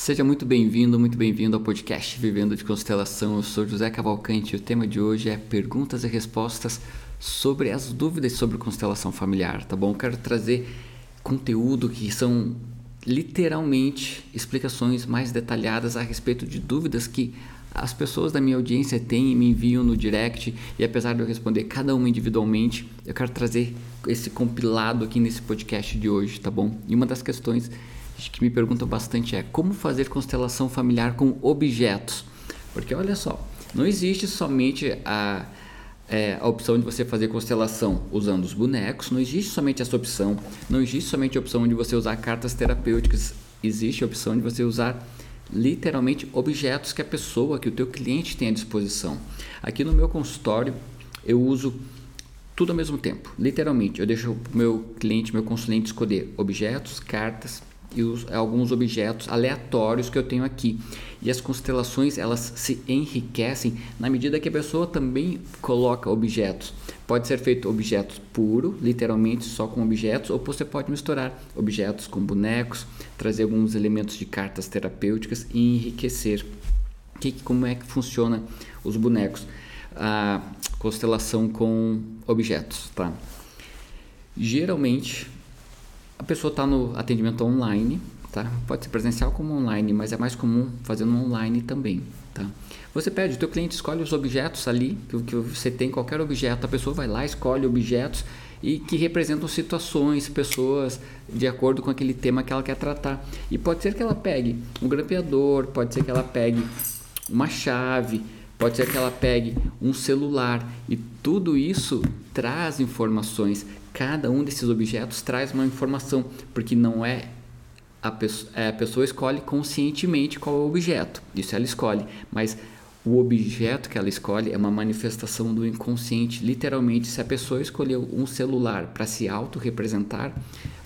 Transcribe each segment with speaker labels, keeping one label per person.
Speaker 1: Seja muito bem-vindo, muito bem-vindo ao podcast Vivendo de Constelação. Eu sou José Cavalcante e o tema de hoje é perguntas e respostas sobre as dúvidas sobre constelação familiar, tá bom? Eu quero trazer conteúdo que são literalmente explicações mais detalhadas a respeito de dúvidas que as pessoas da minha audiência têm e me enviam no direct e apesar de eu responder cada uma individualmente, eu quero trazer esse compilado aqui nesse podcast de hoje, tá bom? E uma das questões que me perguntam bastante é como fazer constelação familiar com objetos? Porque olha só, não existe somente a, é, a opção de você fazer constelação usando os bonecos, não existe somente essa opção, não existe somente a opção de você usar cartas terapêuticas, existe a opção de você usar literalmente objetos que a pessoa, que o teu cliente tem à disposição. Aqui no meu consultório eu uso tudo ao mesmo tempo, literalmente. Eu deixo o meu cliente, meu consulente escolher objetos, cartas e os, alguns objetos aleatórios que eu tenho aqui. E as constelações elas se enriquecem na medida que a pessoa também coloca objetos. Pode ser feito objetos puro, literalmente só com objetos, ou você pode misturar objetos com bonecos, trazer alguns elementos de cartas terapêuticas e enriquecer. Que, como é que funciona os bonecos? A constelação com objetos, tá? Geralmente a pessoa está no atendimento online, tá? Pode ser presencial como online, mas é mais comum fazendo online também, tá? Você pede, o teu cliente escolhe os objetos ali, que, que você tem qualquer objeto, a pessoa vai lá, escolhe objetos e que representam situações, pessoas, de acordo com aquele tema que ela quer tratar. E pode ser que ela pegue um grampeador, pode ser que ela pegue uma chave, pode ser que ela pegue um celular e tudo isso traz informações cada um desses objetos traz uma informação, porque não é a pessoa, é, a pessoa escolhe conscientemente qual é o objeto, isso ela escolhe, mas o objeto que ela escolhe é uma manifestação do inconsciente. Literalmente, se a pessoa escolheu um celular para se auto-representar,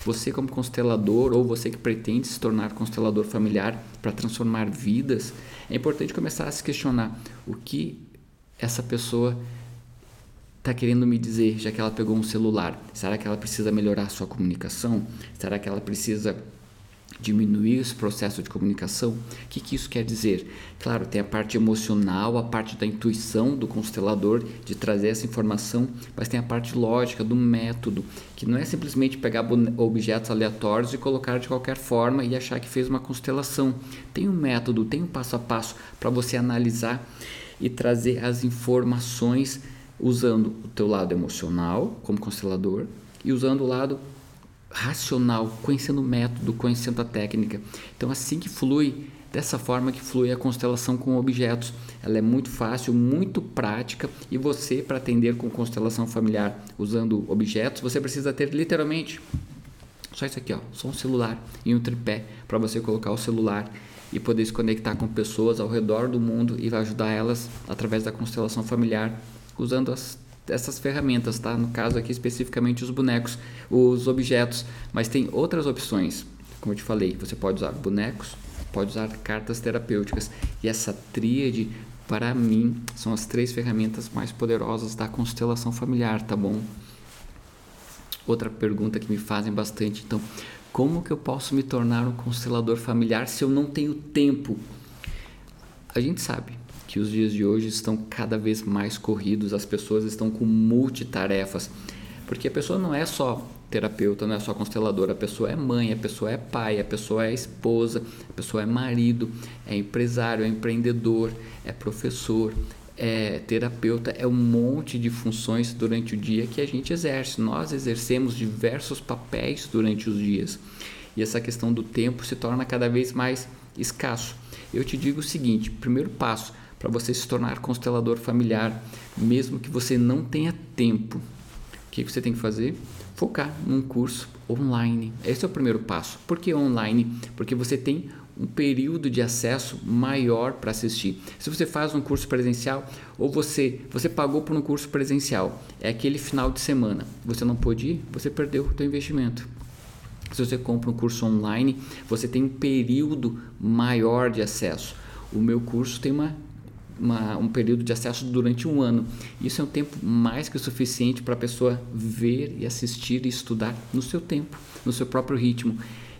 Speaker 1: você, como constelador, ou você que pretende se tornar constelador familiar para transformar vidas, é importante começar a se questionar o que essa pessoa está querendo me dizer, já que ela pegou um celular? Será que ela precisa melhorar a sua comunicação? Será que ela precisa diminuir esse processo de comunicação? O que, que isso quer dizer? Claro, tem a parte emocional, a parte da intuição do constelador de trazer essa informação, mas tem a parte lógica do método, que não é simplesmente pegar objetos aleatórios e colocar de qualquer forma e achar que fez uma constelação. Tem um método, tem um passo a passo para você analisar e trazer as informações usando o teu lado emocional como constelador e usando o lado racional, conhecendo o método, conhecendo a técnica. Então assim que flui, dessa forma que flui a constelação com objetos. Ela é muito fácil, muito prática e você para atender com constelação familiar usando objetos, você precisa ter literalmente só isso aqui, ó, só um celular e um tripé para você colocar o celular e poder se conectar com pessoas ao redor do mundo e ajudar elas através da constelação familiar usando as, essas ferramentas, tá? No caso aqui especificamente os bonecos, os objetos, mas tem outras opções. Como eu te falei, você pode usar bonecos, pode usar cartas terapêuticas e essa tríade para mim são as três ferramentas mais poderosas da constelação familiar, tá bom? Outra pergunta que me fazem bastante, então, como que eu posso me tornar um constelador familiar se eu não tenho tempo? A gente sabe, que os dias de hoje estão cada vez mais corridos, as pessoas estão com multitarefas, porque a pessoa não é só terapeuta, não é só consteladora, a pessoa é mãe, a pessoa é pai, a pessoa é esposa, a pessoa é marido, é empresário, é empreendedor, é professor, é terapeuta, é um monte de funções durante o dia que a gente exerce. Nós exercemos diversos papéis durante os dias. E essa questão do tempo se torna cada vez mais escasso. Eu te digo o seguinte: primeiro passo, para você se tornar constelador familiar, mesmo que você não tenha tempo. O que você tem que fazer? Focar num curso online. Esse é o primeiro passo. Por que online? Porque você tem um período de acesso maior para assistir. Se você faz um curso presencial ou você você pagou por um curso presencial, é aquele final de semana, você não pôde ir, você perdeu o seu investimento. Se você compra um curso online, você tem um período maior de acesso. O meu curso tem uma uma, um período de acesso durante um ano. Isso é um tempo mais que suficiente para a pessoa ver e assistir e estudar no seu tempo, no seu próprio ritmo.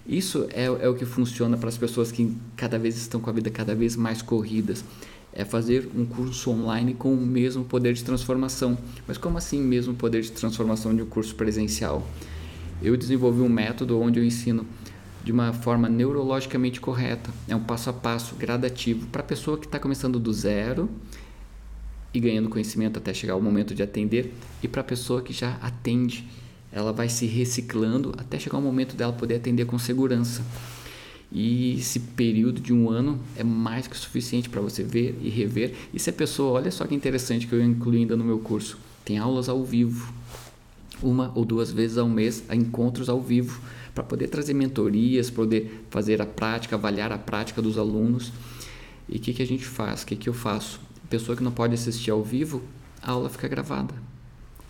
Speaker 1: Isso é, é o que funciona para as pessoas que cada vez estão com a vida cada vez mais corridas. É fazer um curso online com o mesmo poder de transformação. Mas como assim mesmo poder de transformação de um curso presencial? Eu desenvolvi um método onde eu ensino de uma forma neurologicamente correta. É um passo a passo gradativo para a pessoa que está começando do zero e ganhando conhecimento até chegar o momento de atender, e para a pessoa que já atende, ela vai se reciclando até chegar o momento dela poder atender com segurança. E esse período de um ano é mais que suficiente para você ver e rever. E se a pessoa, olha só que interessante que eu incluí ainda no meu curso, tem aulas ao vivo, uma ou duas vezes ao mês, encontros ao vivo para poder trazer mentorias, poder fazer a prática, avaliar a prática dos alunos. E o que, que a gente faz? O que, que eu faço? Pessoa que não pode assistir ao vivo, a aula fica gravada.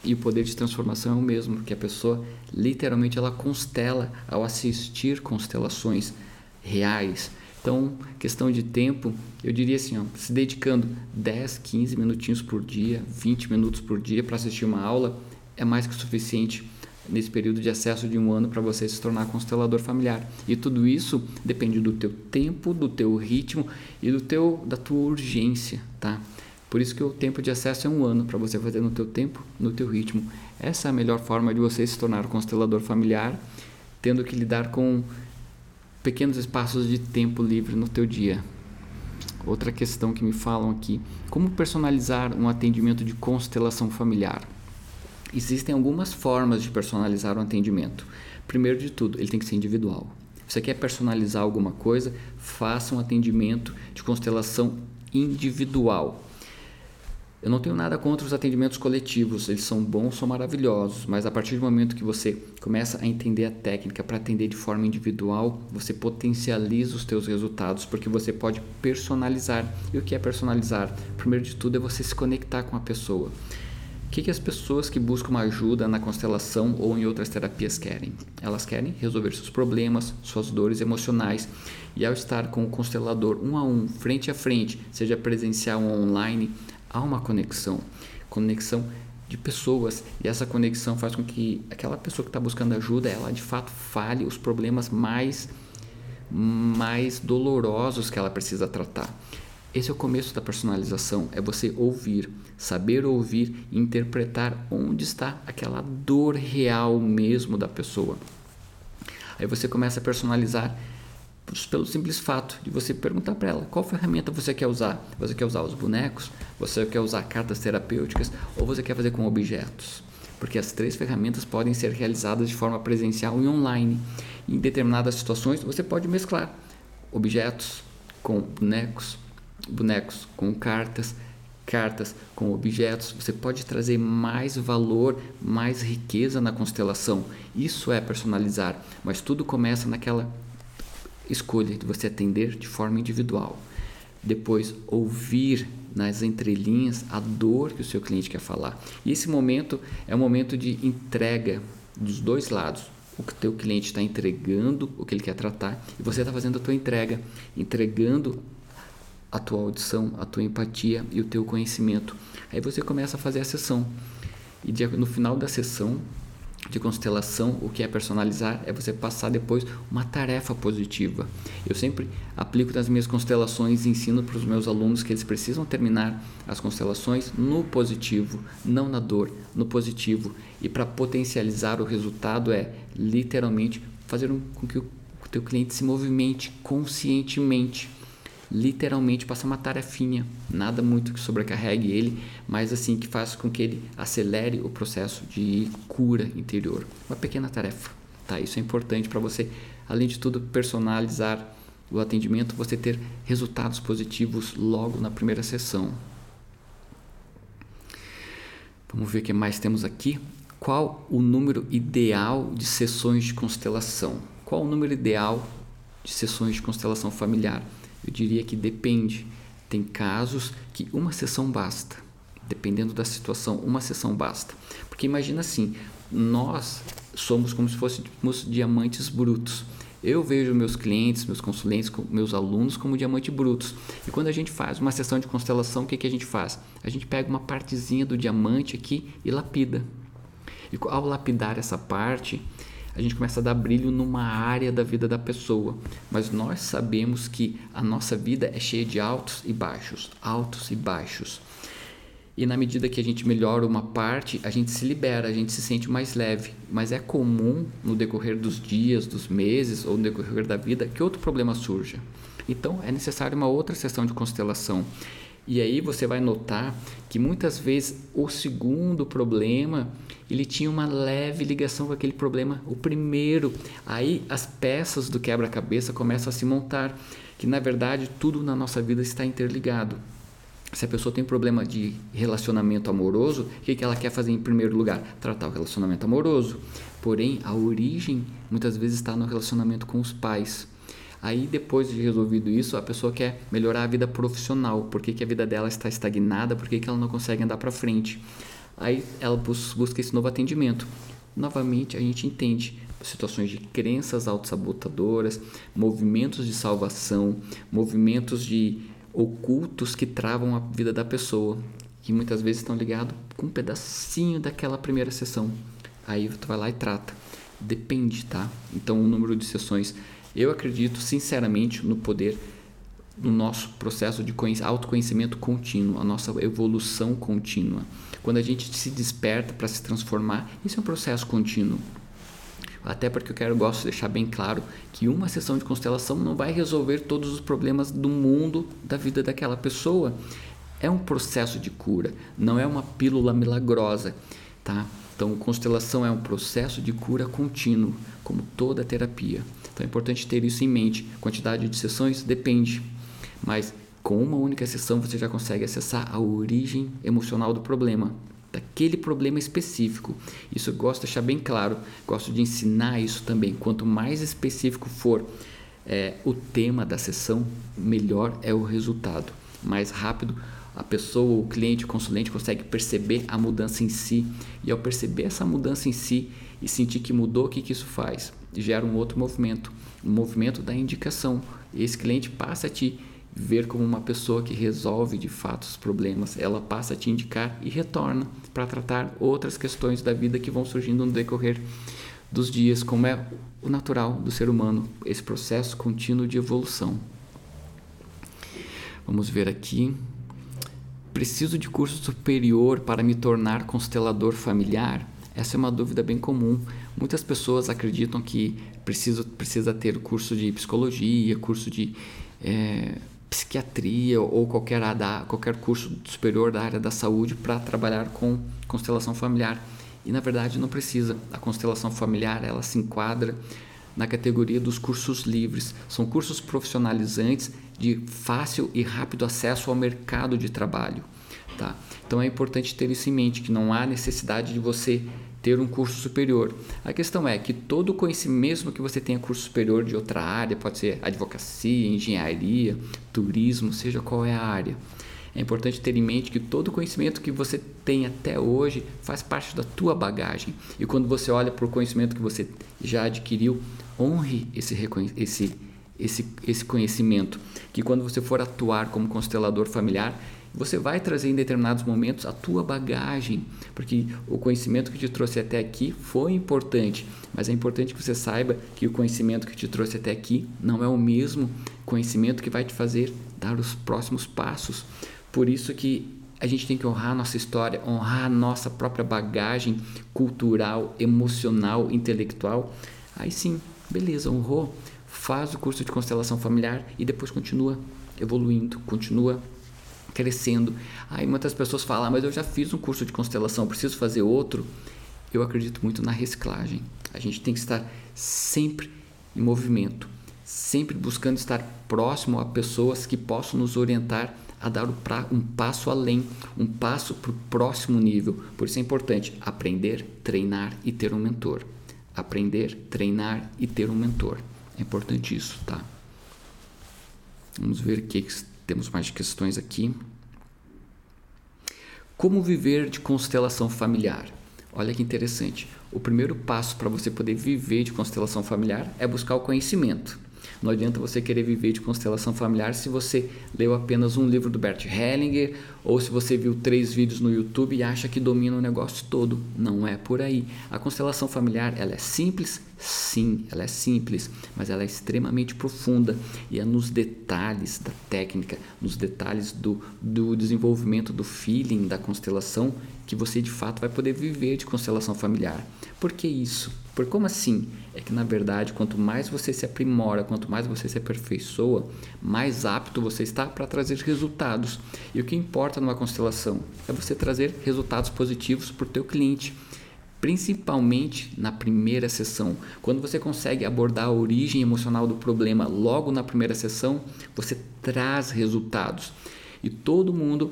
Speaker 1: E o poder de transformação é o mesmo, que a pessoa literalmente ela constela ao assistir constelações reais. Então, questão de tempo, eu diria assim, ó, se dedicando 10, 15 minutinhos por dia, 20 minutos por dia para assistir uma aula, é mais que suficiente nesse período de acesso de um ano para você se tornar constelador familiar. E tudo isso depende do teu tempo, do teu ritmo e do teu da tua urgência, tá? Por isso que o tempo de acesso é um ano para você fazer no teu tempo, no teu ritmo. Essa é a melhor forma de você se tornar constelador familiar, tendo que lidar com pequenos espaços de tempo livre no teu dia. Outra questão que me falam aqui: como personalizar um atendimento de constelação familiar? Existem algumas formas de personalizar o atendimento. Primeiro de tudo, ele tem que ser individual. Você quer personalizar alguma coisa? Faça um atendimento de constelação individual. Eu não tenho nada contra os atendimentos coletivos, eles são bons, são maravilhosos, mas a partir do momento que você começa a entender a técnica para atender de forma individual, você potencializa os teus resultados, porque você pode personalizar. E o que é personalizar? Primeiro de tudo é você se conectar com a pessoa. Que, que as pessoas que buscam ajuda na constelação ou em outras terapias querem? Elas querem resolver seus problemas, suas dores emocionais. E ao estar com o constelador um a um, frente a frente, seja presencial ou online, há uma conexão. Conexão de pessoas e essa conexão faz com que aquela pessoa que está buscando ajuda ela de fato fale os problemas mais mais dolorosos que ela precisa tratar esse é o começo da personalização, é você ouvir, saber ouvir interpretar onde está aquela dor real mesmo da pessoa. Aí você começa a personalizar pelo simples fato de você perguntar para ela qual ferramenta você quer usar. Você quer usar os bonecos? Você quer usar cartas terapêuticas? Ou você quer fazer com objetos? Porque as três ferramentas podem ser realizadas de forma presencial e online. Em determinadas situações, você pode mesclar objetos com bonecos, bonecos com cartas, cartas com objetos, você pode trazer mais valor, mais riqueza na constelação. Isso é personalizar, mas tudo começa naquela escolha de você atender de forma individual. Depois, ouvir nas entrelinhas a dor que o seu cliente quer falar. E esse momento é um momento de entrega dos dois lados. O que teu cliente está entregando, o que ele quer tratar, e você está fazendo a tua entrega, entregando a tua audição, a tua empatia e o teu conhecimento. Aí você começa a fazer a sessão. E no final da sessão de constelação, o que é personalizar é você passar depois uma tarefa positiva. Eu sempre aplico nas minhas constelações e ensino para os meus alunos que eles precisam terminar as constelações no positivo, não na dor, no positivo. E para potencializar o resultado é literalmente fazer com que o teu cliente se movimente conscientemente literalmente passa uma tarefinha, nada muito que sobrecarregue ele, mas assim que faça com que ele acelere o processo de cura interior. Uma pequena tarefa, tá? Isso é importante para você, além de tudo, personalizar o atendimento, você ter resultados positivos logo na primeira sessão. Vamos ver o que mais temos aqui. Qual o número ideal de sessões de constelação? Qual o número ideal de sessões de constelação familiar? Eu diria que depende. Tem casos que uma sessão basta. Dependendo da situação, uma sessão basta. Porque imagina assim, nós somos como se fôssemos diamantes brutos. Eu vejo meus clientes, meus consulentes, meus alunos como diamantes brutos. E quando a gente faz uma sessão de constelação, o que, que a gente faz? A gente pega uma partezinha do diamante aqui e lapida. E ao lapidar essa parte, a gente começa a dar brilho numa área da vida da pessoa. Mas nós sabemos que a nossa vida é cheia de altos e baixos, altos e baixos. E na medida que a gente melhora uma parte, a gente se libera, a gente se sente mais leve. Mas é comum no decorrer dos dias, dos meses ou no decorrer da vida que outro problema surja. Então é necessário uma outra sessão de constelação. E aí você vai notar que muitas vezes o segundo problema ele tinha uma leve ligação com aquele problema, o primeiro. Aí as peças do quebra-cabeça começam a se montar, que na verdade tudo na nossa vida está interligado. Se a pessoa tem problema de relacionamento amoroso, o que, ela quer fazer em primeiro lugar? Tratar o relacionamento amoroso. Porém, a origem muitas vezes está no relacionamento com os pais. Aí, depois de resolvido isso, a pessoa quer melhorar a vida profissional. Por que, a vida dela está estagnada? Por que, que ela não consegue andar para frente? Aí ela busca esse novo atendimento. Novamente, a gente entende situações de crenças autossabotadoras, movimentos de salvação, movimentos de ocultos que travam a vida da pessoa, que muitas vezes estão ligados com um pedacinho daquela primeira sessão. Aí tu vai lá e trata. Depende, tá? Então, o número de sessões. Eu acredito sinceramente no poder no nosso processo de autoconhecimento contínuo, a nossa evolução contínua. Quando a gente se desperta para se transformar, isso é um processo contínuo. Até porque eu quero gosto de deixar bem claro que uma sessão de constelação não vai resolver todos os problemas do mundo, da vida daquela pessoa. É um processo de cura, não é uma pílula milagrosa, tá? Então, constelação é um processo de cura contínuo, como toda terapia. Então, é importante ter isso em mente. Quantidade de sessões depende, mas com uma única sessão você já consegue acessar a origem emocional do problema daquele problema específico. Isso eu gosto de deixar bem claro, gosto de ensinar isso também. Quanto mais específico for é, o tema da sessão, melhor é o resultado. Mais rápido a pessoa, o cliente, o consulente consegue perceber a mudança em si. E ao perceber essa mudança em si e sentir que mudou, o que, que isso faz? Gera um outro movimento, um movimento da indicação. Esse cliente passa a te ver como uma pessoa que resolve de fato os problemas. Ela passa a te indicar e retorna para tratar outras questões da vida que vão surgindo no decorrer dos dias, como é o natural do ser humano, esse processo contínuo de evolução. Vamos ver aqui. Preciso de curso superior para me tornar constelador familiar? Essa é uma dúvida bem comum. Muitas pessoas acreditam que precisa, precisa ter curso de psicologia, curso de é, psiquiatria ou qualquer, qualquer curso superior da área da saúde para trabalhar com constelação familiar. E na verdade não precisa. A constelação familiar ela se enquadra na categoria dos cursos livres. São cursos profissionalizantes de fácil e rápido acesso ao mercado de trabalho. Tá? Então é importante ter isso em mente, que não há necessidade de você ter um curso superior. A questão é que todo conhecimento, mesmo que você tenha curso superior de outra área, pode ser advocacia, engenharia, turismo, seja qual é a área, é importante ter em mente que todo conhecimento que você tem até hoje faz parte da tua bagagem. E quando você olha para o conhecimento que você já adquiriu, honre esse, esse, esse, esse conhecimento. Que quando você for atuar como constelador familiar, você vai trazer em determinados momentos a tua bagagem, porque o conhecimento que te trouxe até aqui foi importante, mas é importante que você saiba que o conhecimento que te trouxe até aqui não é o mesmo conhecimento que vai te fazer dar os próximos passos. Por isso que a gente tem que honrar a nossa história, honrar a nossa própria bagagem cultural, emocional, intelectual. Aí sim, beleza, honrou, faz o curso de constelação familiar e depois continua evoluindo, continua crescendo. Aí muitas pessoas falam, ah, mas eu já fiz um curso de constelação, preciso fazer outro. Eu acredito muito na reciclagem. A gente tem que estar sempre em movimento, sempre buscando estar próximo a pessoas que possam nos orientar a dar um passo além, um passo para o próximo nível. Por isso é importante aprender, treinar e ter um mentor. Aprender, treinar e ter um mentor. É importante isso, tá? Vamos ver o que temos mais questões aqui. Como viver de constelação familiar? Olha que interessante. O primeiro passo para você poder viver de constelação familiar é buscar o conhecimento. Não adianta você querer viver de constelação familiar se você leu apenas um livro do Bert Hellinger ou se você viu três vídeos no YouTube e acha que domina o negócio todo. Não é por aí. A constelação familiar ela é simples, sim, ela é simples, mas ela é extremamente profunda e é nos detalhes da técnica, nos detalhes do, do desenvolvimento do feeling da constelação que você de fato vai poder viver de constelação familiar. Por que isso? Por como assim? É que na verdade, quanto mais você se aprimora, quanto mais você se aperfeiçoa, mais apto você está para trazer resultados. E o que importa numa constelação é você trazer resultados positivos para o teu cliente principalmente na primeira sessão. Quando você consegue abordar a origem emocional do problema logo na primeira sessão, você traz resultados. E todo mundo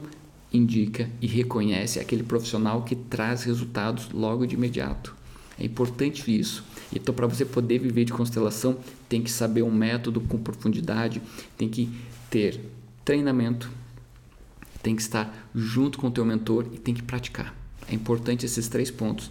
Speaker 1: indica e reconhece aquele profissional que traz resultados logo de imediato. É importante isso. Então, para você poder viver de constelação, tem que saber um método com profundidade, tem que ter treinamento, tem que estar junto com o teu mentor e tem que praticar. É importante esses três pontos: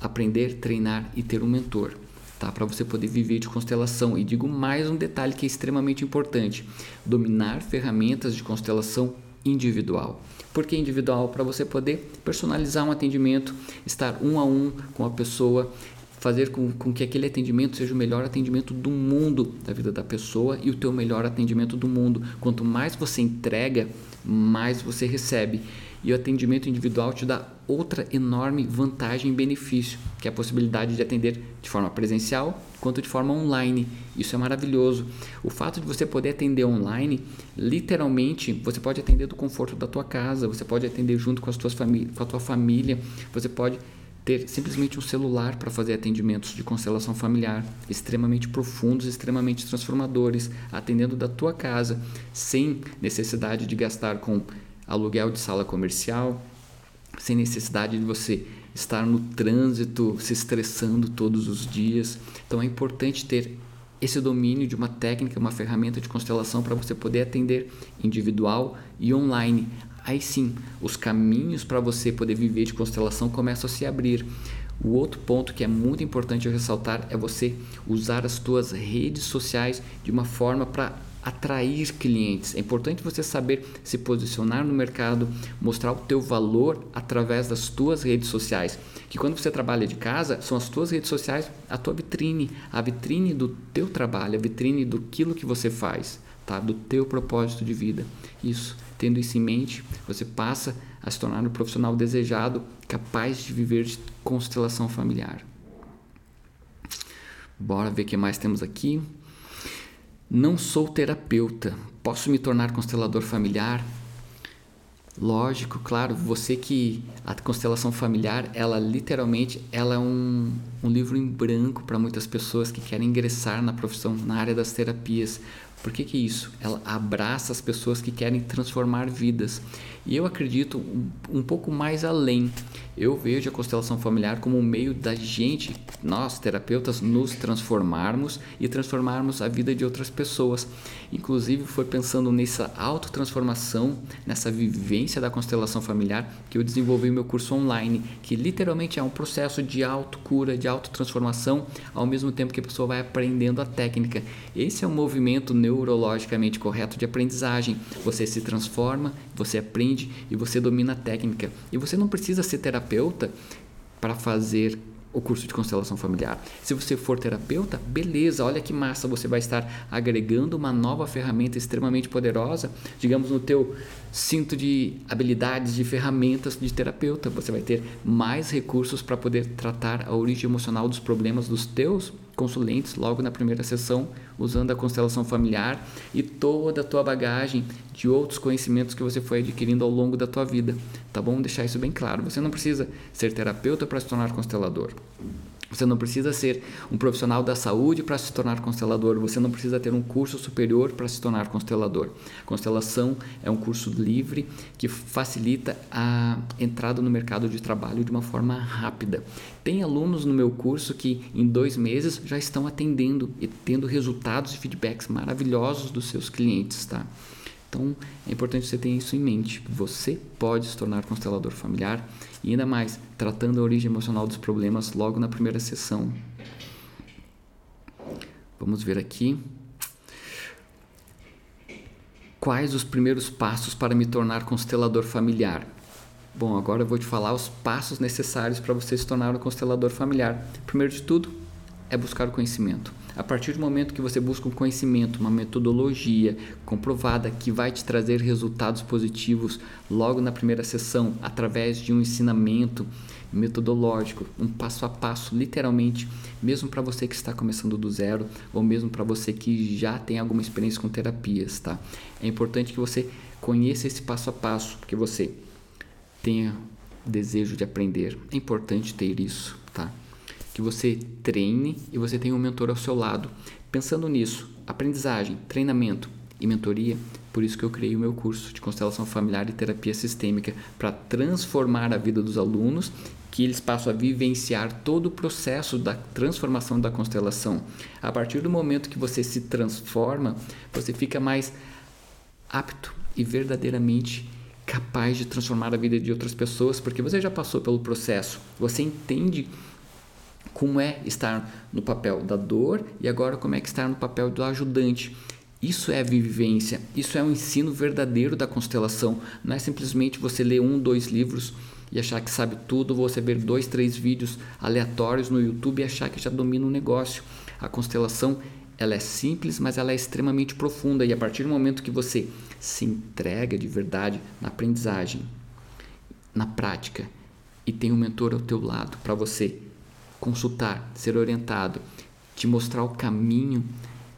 Speaker 1: aprender, treinar e ter um mentor. Tá, para você poder viver de constelação. E digo mais um detalhe que é extremamente importante: dominar ferramentas de constelação individual. Por que individual? Para você poder personalizar um atendimento, estar um a um com a pessoa, fazer com, com, que aquele atendimento seja o melhor atendimento do mundo da vida da pessoa e o teu melhor atendimento do mundo. Quanto mais você entrega, mais você recebe. E o atendimento individual te dá outra enorme vantagem e benefício, que é a possibilidade de atender de forma presencial quanto de forma online. Isso é maravilhoso. O fato de você poder atender online, literalmente, você pode atender do conforto da tua casa, você pode atender junto com, as tuas com a tua família, você pode ter simplesmente um celular para fazer atendimentos de constelação familiar extremamente profundos, extremamente transformadores, atendendo da tua casa, sem necessidade de gastar com aluguel de sala comercial, sem necessidade de você estar no trânsito se estressando todos os dias. Então é importante ter esse domínio de uma técnica, uma ferramenta de constelação para você poder atender individual e online. Aí sim, os caminhos para você poder viver de constelação começam a se abrir. O outro ponto que é muito importante ressaltar é você usar as suas redes sociais de uma forma para atrair clientes. É importante você saber se posicionar no mercado, mostrar o teu valor através das tuas redes sociais. Que quando você trabalha de casa, são as tuas redes sociais a tua vitrine, a vitrine do teu trabalho, a vitrine do aquilo que você faz, tá? Do teu propósito de vida. Isso, tendo isso em mente, você passa a se tornar um profissional desejado, capaz de viver de constelação familiar. Bora ver o que mais temos aqui. Não sou terapeuta. Posso me tornar constelador familiar? Lógico, claro. Você que a constelação familiar, ela literalmente, ela é um, um livro em branco para muitas pessoas que querem ingressar na profissão, na área das terapias. Por que, que isso? Ela abraça as pessoas que querem transformar vidas. E eu acredito um, um pouco mais além. Eu vejo a constelação familiar como um meio da gente, nós terapeutas, nos transformarmos e transformarmos a vida de outras pessoas. Inclusive, foi pensando nessa autotransformação, nessa vivência da constelação familiar, que eu desenvolvi meu curso online, que literalmente é um processo de autocura, de autotransformação, ao mesmo tempo que a pessoa vai aprendendo a técnica. Esse é um movimento neurologicamente correto de aprendizagem. Você se transforma, você aprende e você domina a técnica. E você não precisa ser terapeuta para fazer o curso de constelação familiar. Se você for terapeuta, beleza, olha que massa, você vai estar agregando uma nova ferramenta extremamente poderosa, digamos no teu cinto de habilidades, de ferramentas de terapeuta. Você vai ter mais recursos para poder tratar a origem emocional dos problemas dos teus consulentes logo na primeira sessão, usando a constelação familiar e toda a tua bagagem de outros conhecimentos que você foi adquirindo ao longo da tua vida. Tá bom? Deixar isso bem claro. Você não precisa ser terapeuta para se tornar constelador. Você não precisa ser um profissional da saúde para se tornar constelador. Você não precisa ter um curso superior para se tornar constelador. Constelação é um curso livre que facilita a entrada no mercado de trabalho de uma forma rápida. Tem alunos no meu curso que em dois meses já estão atendendo e tendo resultados e feedbacks maravilhosos dos seus clientes, tá? Então é importante você ter isso em mente. Você pode se tornar constelador familiar e ainda mais tratando a origem emocional dos problemas logo na primeira sessão. Vamos ver aqui. Quais os primeiros passos para me tornar constelador familiar? Bom, agora eu vou te falar os passos necessários para você se tornar um constelador familiar. Primeiro de tudo, é buscar o conhecimento. A partir do momento que você busca um conhecimento, uma metodologia comprovada que vai te trazer resultados positivos logo na primeira sessão, através de um ensinamento metodológico, um passo a passo, literalmente, mesmo para você que está começando do zero ou mesmo para você que já tem alguma experiência com terapias, tá? É importante que você conheça esse passo a passo, que você tenha desejo de aprender. É importante ter isso? Que você treine e você tenha um mentor ao seu lado. Pensando nisso, aprendizagem, treinamento e mentoria, por isso que eu criei o meu curso de constelação familiar e terapia sistêmica para transformar a vida dos alunos que eles passam a vivenciar todo o processo da transformação da constelação. A partir do momento que você se transforma, você fica mais apto e verdadeiramente capaz de transformar a vida de outras pessoas, porque você já passou pelo processo, você entende como é estar no papel da dor e agora como é que estar no papel do ajudante. Isso é vivência, isso é um ensino verdadeiro da constelação. Não é simplesmente você ler um, dois livros e achar que sabe tudo, você ver dois, três vídeos aleatórios no YouTube e achar que já domina o negócio. A constelação ela é simples, mas ela é extremamente profunda e a partir do momento que você se entrega de verdade na aprendizagem, na prática e tem um mentor ao teu lado para você consultar, ser orientado, te mostrar o caminho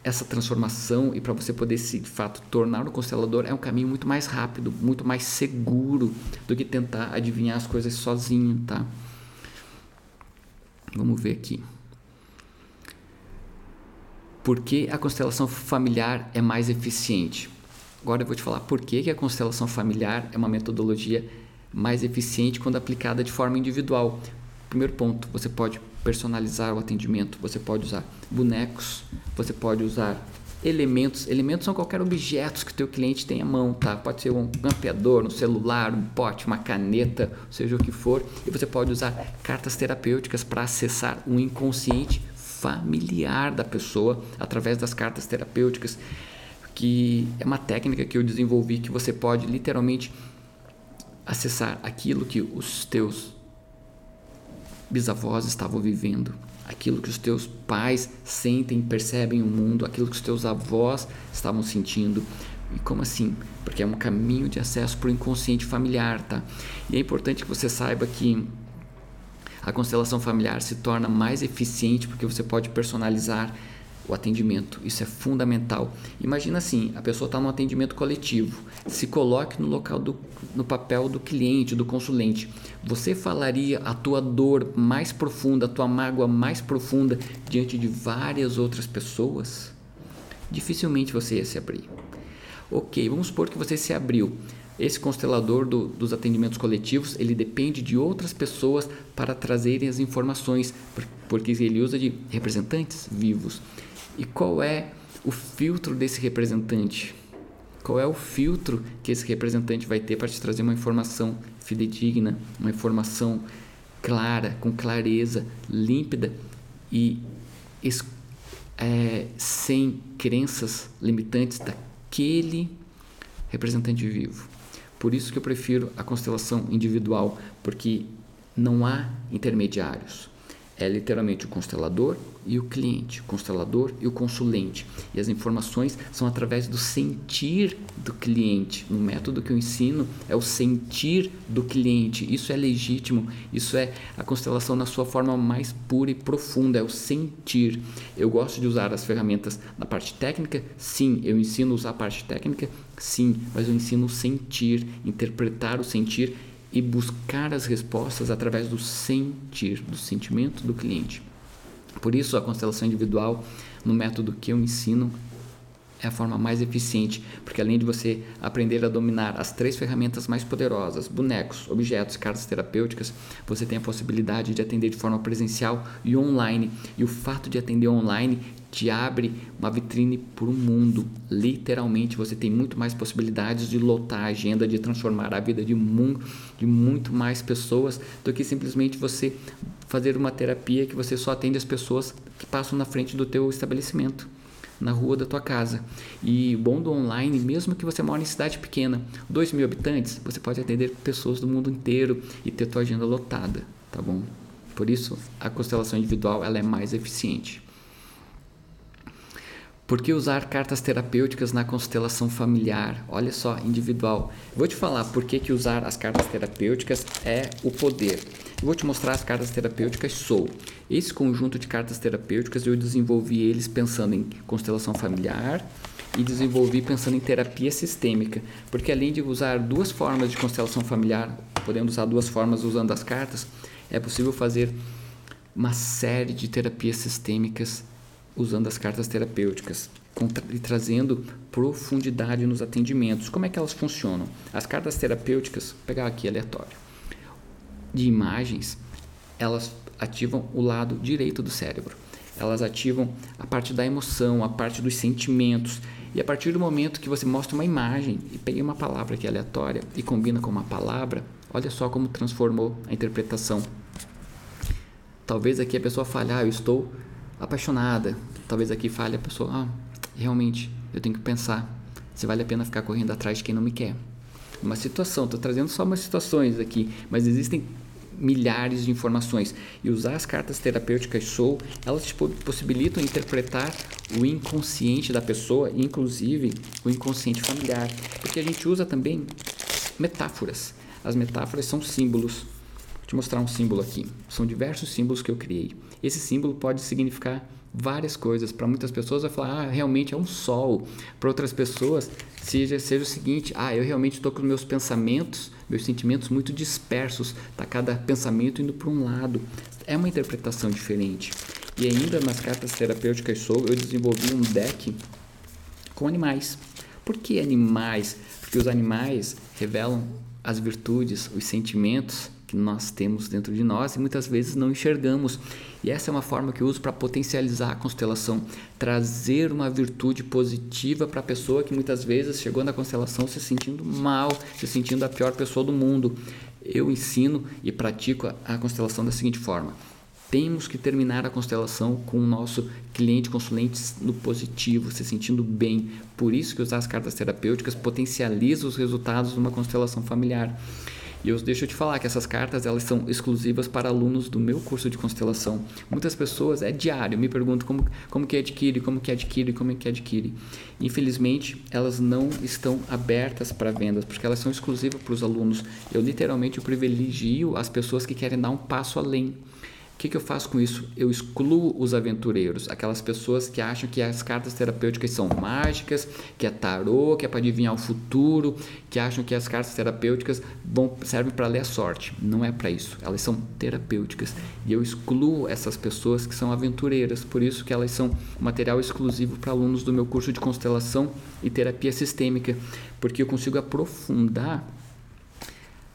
Speaker 1: essa transformação e para você poder se de fato tornar um constelador é um caminho muito mais rápido, muito mais seguro do que tentar adivinhar as coisas sozinho, tá? Vamos ver aqui. Por que a constelação familiar é mais eficiente? Agora eu vou te falar por que, que a constelação familiar é uma metodologia mais eficiente quando aplicada de forma individual. Primeiro ponto, você pode personalizar o atendimento, você pode usar bonecos, você pode usar elementos. Elementos são qualquer objetos que o teu cliente tem à mão, tá? Pode ser um ampliador, um celular, um pote, uma caneta, seja o que for. E você pode usar cartas terapêuticas para acessar o inconsciente familiar da pessoa através das cartas terapêuticas, que é uma técnica que eu desenvolvi que você pode literalmente acessar aquilo que os teus bisavós estavam vivendo, aquilo que os teus pais sentem percebem o mundo, aquilo que os teus avós estavam sentindo. E como assim? Porque é um caminho de acesso para o inconsciente familiar, tá? E é importante que você saiba que a constelação familiar se torna mais eficiente porque você pode personalizar o atendimento. Isso é fundamental. Imagina assim, a pessoa está no atendimento coletivo. Se coloque no local do, no papel do cliente, do consulente. Você falaria a tua dor mais profunda, a tua mágoa mais profunda diante de várias outras pessoas? Dificilmente você ia se abrir. Ok, vamos supor que você se abriu. Esse constelador do, dos atendimentos coletivos, ele depende de outras pessoas para trazerem as informações, porque ele usa de representantes vivos. E qual é o filtro desse representante? Qual é o filtro que esse representante vai ter para te trazer uma informação fidedigna, uma informação clara, com clareza, límpida e é, sem crenças limitantes daquele representante vivo. Por isso que eu prefiro a constelação individual, porque não há intermediários é literalmente o constelador e o cliente, o constelador e o consulente. E as informações são através do sentir do cliente. No método que eu ensino é o sentir do cliente. Isso é legítimo, isso é a constelação na sua forma mais pura e profunda, é o sentir. Eu gosto de usar as ferramentas na parte técnica? Sim, eu ensino a usar a parte técnica? Sim, mas eu ensino o sentir, interpretar o sentir e buscar as respostas através do sentir, do sentimento do cliente. Por isso, a constelação individual, no método que eu ensino, é a forma mais eficiente, porque além de você aprender a dominar as três ferramentas mais poderosas, bonecos, objetos, cartas terapêuticas, você tem a possibilidade de atender de forma presencial e online. E o fato de atender online te abre uma vitrine para o mundo. Literalmente, você tem muito mais possibilidades de lotar a agenda, de transformar a vida de, mu de muito mais pessoas do que simplesmente você fazer uma terapia que você só atende as pessoas que passam na frente do teu estabelecimento. na rua da tua casa. E bom do online, mesmo que você mora em cidade pequena, 2 mil habitantes, você pode atender pessoas do mundo inteiro e ter tua agenda lotada, tá bom? Por isso, a constelação individual ela é mais eficiente. Por que usar cartas terapêuticas na constelação familiar? Olha só, individual. Vou te falar por que, que usar as cartas terapêuticas é o poder. Eu vou te mostrar as cartas terapêuticas Soul. Esse conjunto de cartas terapêuticas eu desenvolvi eles pensando em constelação familiar e desenvolvi pensando em terapia sistêmica, porque além de usar duas formas de constelação familiar, podendo usar duas formas usando as cartas, é possível fazer uma série de terapias sistêmicas usando as cartas terapêuticas e trazendo profundidade nos atendimentos. Como é que elas funcionam? As cartas terapêuticas, vou pegar aqui aleatório, de imagens, elas ativam o lado direito do cérebro. Elas ativam a parte da emoção, a parte dos sentimentos. E a partir do momento que você mostra uma imagem e peguei uma palavra que é aleatória e combina com uma palavra, olha só como transformou a interpretação. Talvez aqui a pessoa fale, ah, eu estou apaixonada. Talvez aqui fale a pessoa, ah, realmente, eu tenho que pensar se vale a pena ficar correndo atrás de quem não me quer. Uma situação, estou trazendo só umas situações aqui, mas existem milhares de informações. E usar as cartas terapêuticas Soul, elas te possibilitam interpretar o inconsciente da pessoa, inclusive o inconsciente familiar. Porque a gente usa também metáforas. As metáforas são símbolos. Vou te mostrar um símbolo aqui. São diversos símbolos que eu criei. Esse símbolo pode significar várias coisas. Para muitas pessoas vai falar, ah, realmente é um sol. Para outras pessoas, seja, seja o seguinte, ah, eu realmente estou com meus pensamentos, meus sentimentos muito dispersos. Tá cada pensamento indo para um lado. É uma interpretação diferente. E ainda nas cartas terapêuticas Soul, eu desenvolvi um deck com animais. Por que animais? Porque os animais revelam as virtudes, os sentimentos que nós temos dentro de nós e muitas vezes não enxergamos. E essa é uma forma que eu uso para potencializar a constelação, trazer uma virtude positiva para a pessoa que muitas vezes chegou na constelação se sentindo mal, se sentindo a pior pessoa do mundo. Eu ensino e pratico a constelação da seguinte forma: temos que terminar a constelação com o nosso cliente consulente no positivo, se sentindo bem. Por isso que usar as cartas terapêuticas potencializa os resultados de uma constelação familiar. E eu deixo te falar que essas cartas elas são exclusivas para alunos do meu curso de constelação. Muitas pessoas é diário, me perguntam como, como que adquire, como que adquire, como que adquire. Infelizmente, elas não estão abertas para vendas, porque elas são exclusivas para os alunos. Eu literalmente privilegio as pessoas que querem dar um passo além que, que eu faço com isso? Eu excluo os aventureiros, aquelas pessoas que acham que as cartas terapêuticas são mágicas, que é tarô, que é para adivinhar o futuro, que acham que as cartas terapêuticas vão, servem para ler a sorte. Não é para isso. Elas são terapêuticas. E eu excluo essas pessoas que são aventureiras. Por isso que elas são material exclusivo para alunos do meu curso de constelação e terapia sistêmica, porque eu consigo aprofundar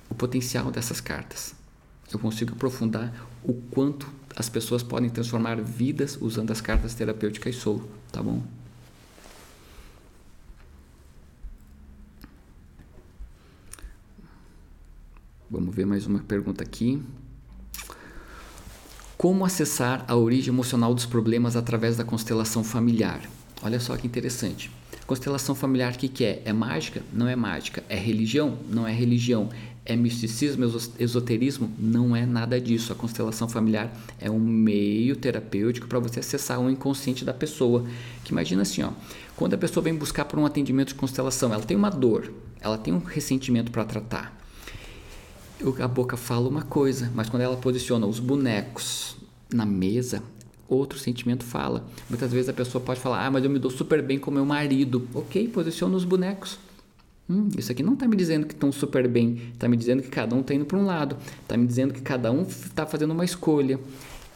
Speaker 1: o potencial dessas cartas eu consigo aprofundar o quanto as pessoas podem transformar vidas usando as cartas terapêuticas Soul, tá bom? Vamos ver mais uma pergunta aqui. Como acessar a origem emocional dos problemas através da constelação familiar? Olha só que interessante. Constelação familiar, o que, que é? É mágica? Não é mágica. É religião? Não é religião. É misticismo, esoterismo? Não é nada disso. A constelação familiar é um meio terapêutico para você acessar o inconsciente da pessoa. Que imagina assim, ó, quando a pessoa vem buscar por um atendimento de constelação, ela tem uma dor, ela tem um ressentimento para tratar. A boca fala uma coisa, mas quando ela posiciona os bonecos na mesa, outro sentimento fala. Muitas vezes a pessoa pode falar: Ah, mas eu me dou super bem com meu marido. Ok, posiciona os bonecos. Hum, isso aqui não está me dizendo que estão super bem, está me dizendo que cada um está indo para um lado, está me dizendo que cada um está fazendo uma escolha.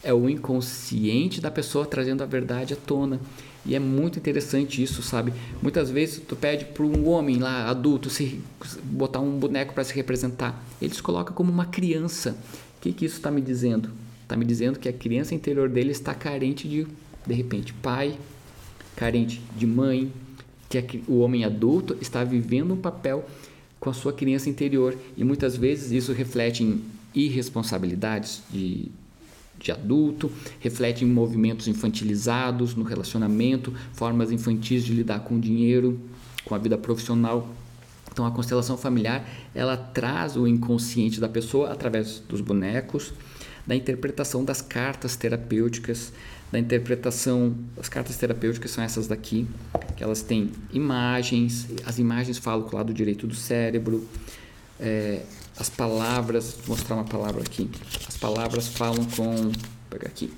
Speaker 1: É o inconsciente da pessoa trazendo a verdade à tona. E é muito interessante isso, sabe? Muitas vezes tu pede para um homem lá, adulto, se botar um boneco para se representar. Ele se coloca como uma criança. O que, que isso está me dizendo? Está me dizendo que a criança interior dele está carente de, de repente, pai, carente de mãe, que o homem adulto está vivendo um papel com a sua criança interior e muitas vezes isso reflete em irresponsabilidades de, de adulto, reflete em movimentos infantilizados no relacionamento, formas infantis de lidar com o dinheiro, com a vida profissional. Então a constelação familiar, ela traz o inconsciente da pessoa através dos bonecos, da interpretação das cartas terapêuticas, da interpretação, as cartas terapêuticas são essas daqui, que elas têm imagens, as imagens falam com o lado direito do cérebro, é, as palavras, vou mostrar uma palavra aqui, as palavras falam com, vou pegar aqui,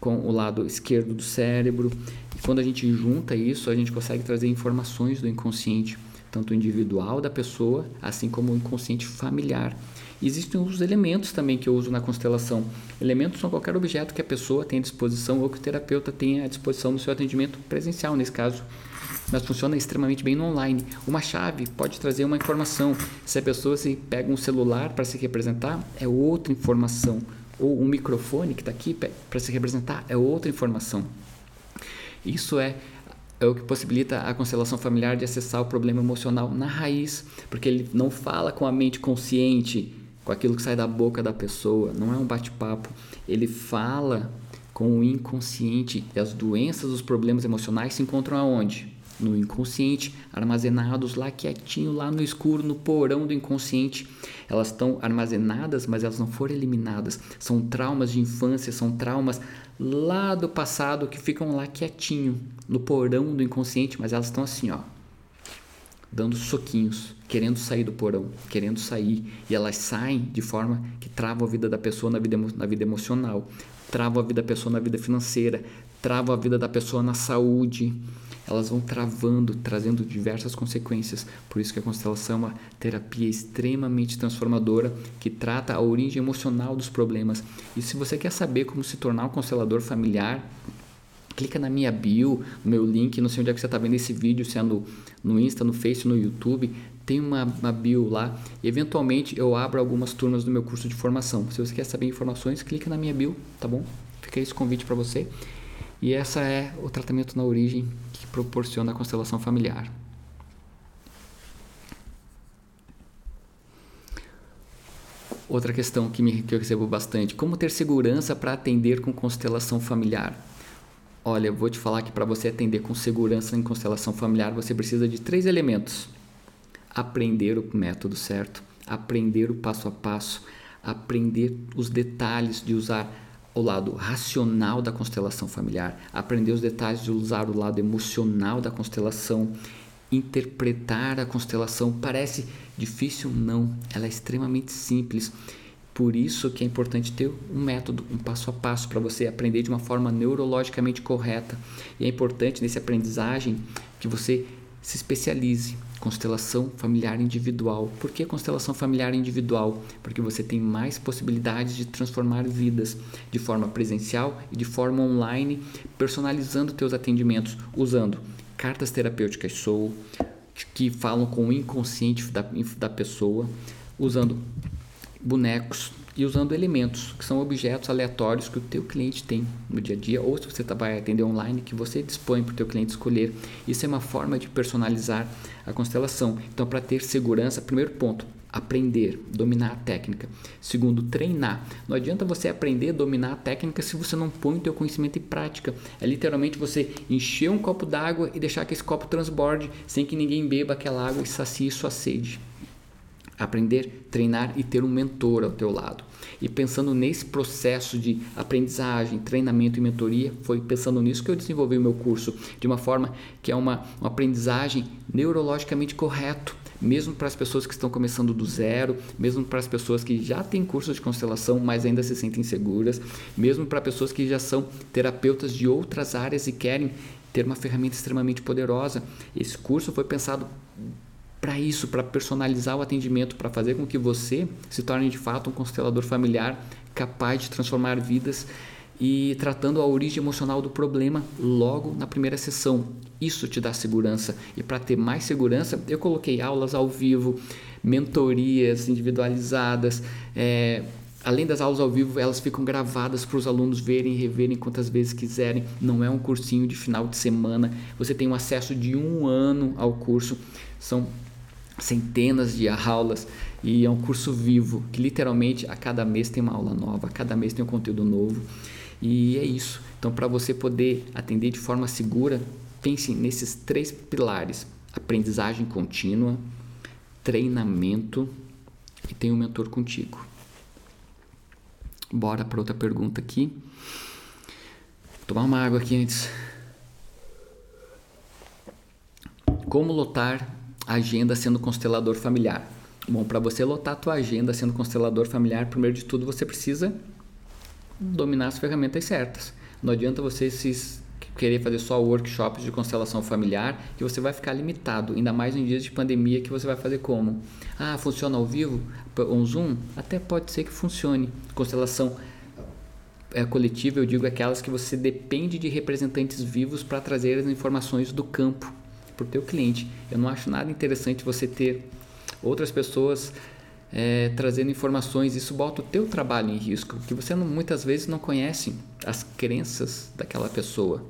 Speaker 1: com o lado esquerdo do cérebro, e quando a gente junta isso, a gente consegue trazer informações do inconsciente, tanto individual da pessoa, assim como o inconsciente familiar. Existem os elementos também que eu uso na constelação. Elementos são qualquer objeto que a pessoa tem à disposição ou que o terapeuta tenha à disposição no seu atendimento presencial, nesse caso. Mas funciona extremamente bem no online. Uma chave pode trazer uma informação. Se a pessoa se pega um celular para se representar, é outra informação. Ou um microfone que está aqui para se representar, é outra informação. Isso é é o que possibilita a constelação familiar de acessar o problema emocional na raiz, porque ele não fala com a mente consciente, com aquilo que sai da boca da pessoa, não é um bate-papo. Ele fala com o inconsciente e as doenças, os problemas emocionais se encontram aonde? No inconsciente, armazenados lá quietinho, lá no escuro, no porão do inconsciente. Elas estão armazenadas, mas elas não foram eliminadas. São traumas de infância, são traumas lá do passado que ficam lá quietinho, no porão do inconsciente, mas elas estão assim, ó, dando soquinhos, querendo sair do porão, querendo sair, e elas saem de forma que travam a vida da pessoa na vida, na vida emocional, travam a vida da pessoa na vida financeira, travam a vida da pessoa na saúde. Elas vão travando, trazendo diversas consequências. Por isso que a constelação é uma terapia extremamente transformadora que trata a origem emocional dos problemas. E se você quer saber como se tornar um constelador familiar, clica na minha bio, no meu link, não sei onde é que você está vendo esse vídeo, se é no, no Insta, no Face, no YouTube, tem uma, uma bio lá e eventualmente eu abro algumas turmas do meu curso de formação. Se você quer saber informações, clica na minha bio, tá bom? Fica esse convite para você. E essa é o tratamento na origem que proporciona a constelação familiar. Outra questão que, me, que eu recebo bastante: como ter segurança para atender com constelação familiar? Olha, eu vou te falar que para você atender com segurança em constelação familiar, você precisa de três elementos: aprender o método certo, aprender o passo a passo, aprender os detalhes de usar o lado racional da constelação familiar, aprender os detalhes de usar o lado emocional da constelação, interpretar a constelação. Parece difícil? Não, ela é extremamente simples. Por isso que é importante ter um método, um passo a passo para você aprender de uma forma neurologicamente correta. E é importante nesse aprendizagem que você se especialize. Constelação familiar individual. Por que constelação familiar individual? Porque você tem mais possibilidades de transformar vidas de forma presencial e de forma online, personalizando teus atendimentos usando cartas terapêuticas Soul, que falam com o inconsciente da, da pessoa, usando bonecos e usando elementos, que são objetos aleatórios que o teu cliente tem no dia a dia, ou se você vai atender online, que você dispõe para o teu cliente escolher. Isso é uma forma de personalizar a constelação. Então, para ter segurança, primeiro ponto, aprender, dominar a técnica. Segundo, treinar. Não adianta você aprender, dominar a técnica se você não põe o teu conhecimento em prática. É literalmente você encher um copo d'água e deixar que esse copo transborde sem que ninguém beba aquela água e sacie sua sede aprender, treinar e ter um mentor ao teu lado. E pensando nesse processo de aprendizagem, treinamento e mentoria, foi pensando nisso que eu desenvolvi o meu curso de uma forma que é uma, uma aprendizagem neurologicamente correto, mesmo para as pessoas que estão começando do zero, mesmo para as pessoas que já têm curso de constelação, mas ainda se sentem seguras, mesmo para pessoas que já são terapeutas de outras áreas e querem ter uma ferramenta extremamente poderosa. Esse curso foi pensado para isso, para personalizar o atendimento, para fazer com que você se torne de fato um constelador familiar capaz de transformar vidas e tratando a origem emocional do problema logo na primeira sessão. Isso te dá segurança. E para ter mais segurança, eu coloquei aulas ao vivo, mentorias individualizadas. É, além das aulas ao vivo, elas ficam gravadas para os alunos verem e reverem quantas vezes quiserem. Não é um cursinho de final de semana. Você tem um acesso de um ano ao curso. São centenas de aulas e é um curso vivo que literalmente a cada mês tem uma aula nova, a cada mês tem um conteúdo novo e é isso. Então, para você poder atender de forma segura, pense nesses três pilares: aprendizagem contínua, treinamento e tem um mentor contigo. Bora para outra pergunta aqui. Vou tomar uma água aqui antes. Como lotar agenda sendo constelador familiar? Bom, para você lotar a tua agenda sendo constelador familiar, primeiro de tudo você precisa dominar as ferramentas certas. Não adianta você se querer fazer só workshops de constelação familiar que você vai ficar limitado, ainda mais em dias de pandemia que você vai fazer como? Ah, funciona ao vivo? Um Zoom? Até pode ser que funcione. Constelação é, coletiva, eu digo aquelas que você depende de representantes vivos para trazer as informações do campo para o teu cliente. Eu não acho nada interessante você ter outras pessoas é, trazendo informações. Isso bota o teu trabalho em risco, que você não, muitas vezes não conhece as crenças daquela pessoa.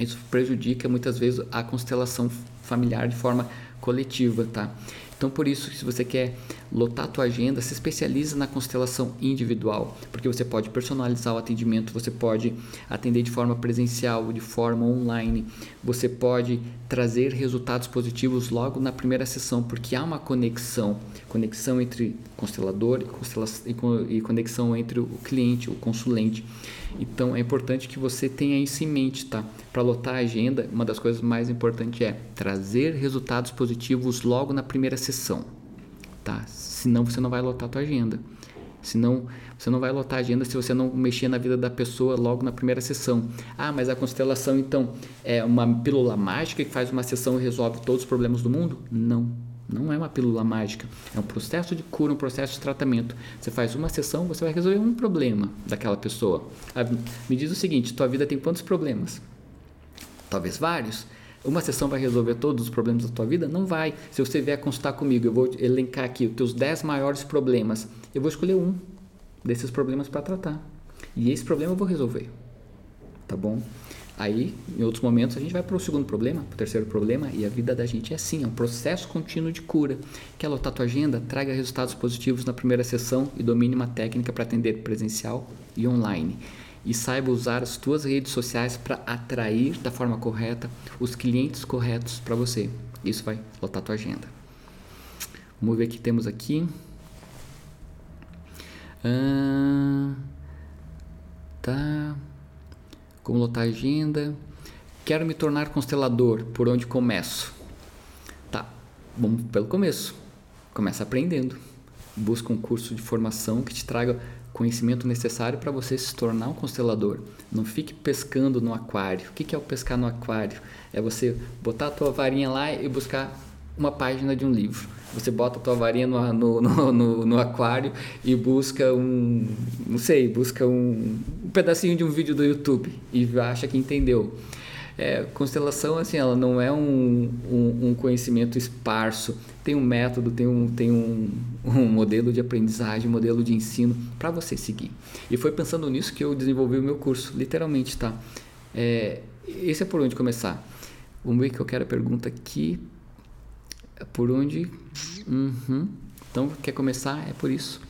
Speaker 1: Isso prejudica muitas vezes a constelação familiar de forma coletiva, tá? Então, por isso, se você quer lotar a tua agenda, se especializa na constelação individual, porque você pode personalizar o atendimento, você pode atender de forma presencial, de forma online, você pode trazer resultados positivos logo na primeira sessão, porque há uma conexão, conexão entre constelador e conexão entre o cliente, o consulente. Então é importante que você tenha isso em mente, tá? Para lotar a agenda, uma das coisas mais importantes é trazer resultados positivos logo na primeira sessão, tá? Senão você não vai lotar a tua agenda. Senão você não vai lotar a agenda se você não mexer na vida da pessoa logo na primeira sessão. Ah, mas a constelação então é uma pílula mágica que faz uma sessão e resolve todos os problemas do mundo? Não. Não é uma pílula mágica, é um processo de cura, um processo de tratamento. Você faz uma sessão, você vai resolver um problema daquela pessoa. Ah, me diz o seguinte: tua vida tem quantos problemas? Talvez vários. Uma sessão vai resolver todos os problemas da tua vida? Não vai. Se você vier consultar comigo, eu vou elencar aqui os teus 10 maiores problemas. Eu vou escolher um desses problemas para tratar. E esse problema eu vou resolver. Tá bom? Aí, em outros momentos, a gente vai para o segundo problema, para o terceiro problema, e a vida da gente é assim, é um processo contínuo de cura. Quer lotar tua agenda? Traga resultados positivos na primeira sessão e domine uma técnica para atender presencial e online. E saiba usar as tuas redes sociais para atrair da forma correta os clientes corretos para você. Isso vai lotar tua agenda. Vamos ver o que temos aqui. Ah, tá como lotar agenda. Quero me tornar constelador, por onde começo? Tá, vamos pelo começo. Começa aprendendo. Busca um curso de formação que te traga conhecimento necessário para você se tornar um constelador. Não fique pescando no aquário. O que é o pescar no aquário? É você botar a tua varinha lá e buscar uma página de um livro. Você bota a tua varinha no, no, no, no, aquário e busca um, não sei, busca um, um pedacinho de um vídeo do YouTube e acha que entendeu. É, constelação, assim, ela não é um, um, um, conhecimento esparso. Tem um método, tem um, tem um, um modelo de aprendizagem, um modelo de ensino para você seguir. E foi pensando nisso que eu desenvolvi o meu curso, literalmente, tá? É, esse é por onde começar. Vamos ver que eu quero a pergunta aqui. Por onde? Uhum. Então, quer começar? É por isso.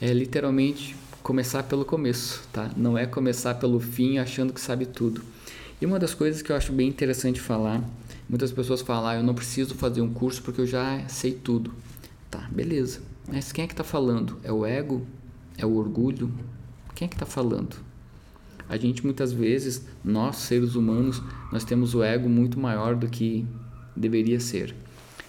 Speaker 1: É literalmente começar pelo começo, tá? Não é começar pelo fim achando que sabe tudo. E uma das coisas que eu acho bem interessante falar, muitas pessoas falam, ah, eu não preciso fazer um curso porque eu já sei tudo. Tá, beleza. Mas quem é que está falando? É o ego? É o orgulho? Quem é que está falando? A gente muitas vezes, nós seres humanos, nós temos o ego muito maior do que deveria ser.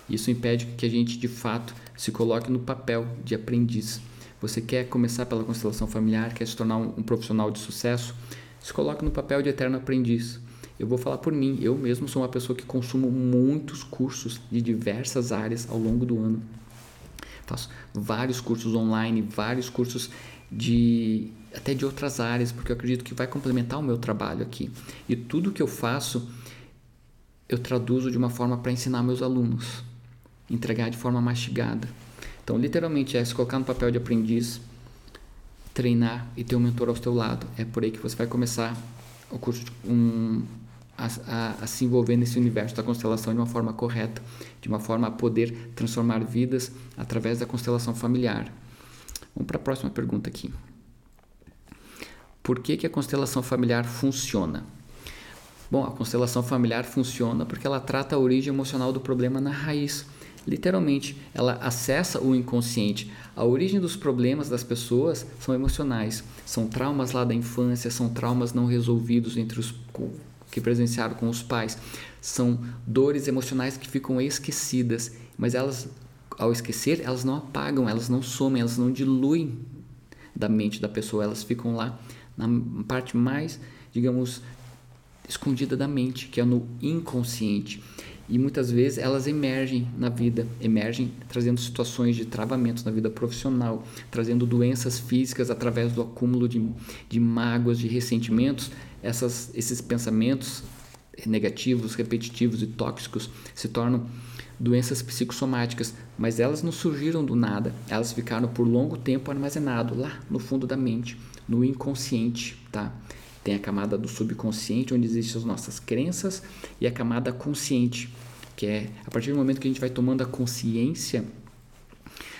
Speaker 1: Isso impede que a gente de fato se coloque no papel de aprendiz. Você quer começar pela constelação familiar, quer se tornar um, um profissional de sucesso, se coloque no papel de eterno aprendiz. Eu vou falar por mim, eu mesmo sou uma pessoa que consumo muitos cursos de diversas áreas ao longo do ano. Faço vários cursos online, vários cursos de até de outras áreas, porque eu acredito que vai complementar o meu trabalho aqui. E tudo que eu faço, eu traduzo de uma forma para ensinar meus alunos entregar de forma mastigada. Então, literalmente, é se colocar no papel de aprendiz, treinar e ter um mentor ao seu lado. É por aí que você vai começar o curso, um, a, a, a, se envolver nesse universo da constelação de uma forma correta, de uma forma a poder transformar vidas através da constelação familiar. Vamos para a próxima pergunta aqui. Por que, que a constelação familiar funciona? Bom, a constelação familiar funciona porque ela trata a origem emocional do problema na raiz. Literalmente, ela acessa o inconsciente. A origem dos problemas das pessoas são emocionais, são traumas lá da infância, são traumas não resolvidos entre os que presenciaram com os pais, são dores emocionais que ficam esquecidas, mas elas ao esquecer, elas não apagam, elas não somem, elas não diluem da mente da pessoa, elas ficam lá na parte mais, digamos, escondida da mente, que é no inconsciente. E muitas vezes elas emergem na vida, emergem trazendo situações de travamentos na vida profissional, trazendo doenças físicas através do acúmulo de, de mágoas, de ressentimentos. Essas, esses pensamentos negativos, repetitivos e tóxicos se tornam doenças psicossomáticas, mas elas não surgiram do nada, elas ficaram por longo tempo armazenado lá no fundo da mente, no inconsciente, tá? Tem a camada do subconsciente, onde existem as nossas crenças, e a camada consciente, que é a partir do momento que a gente vai tomando a consciência,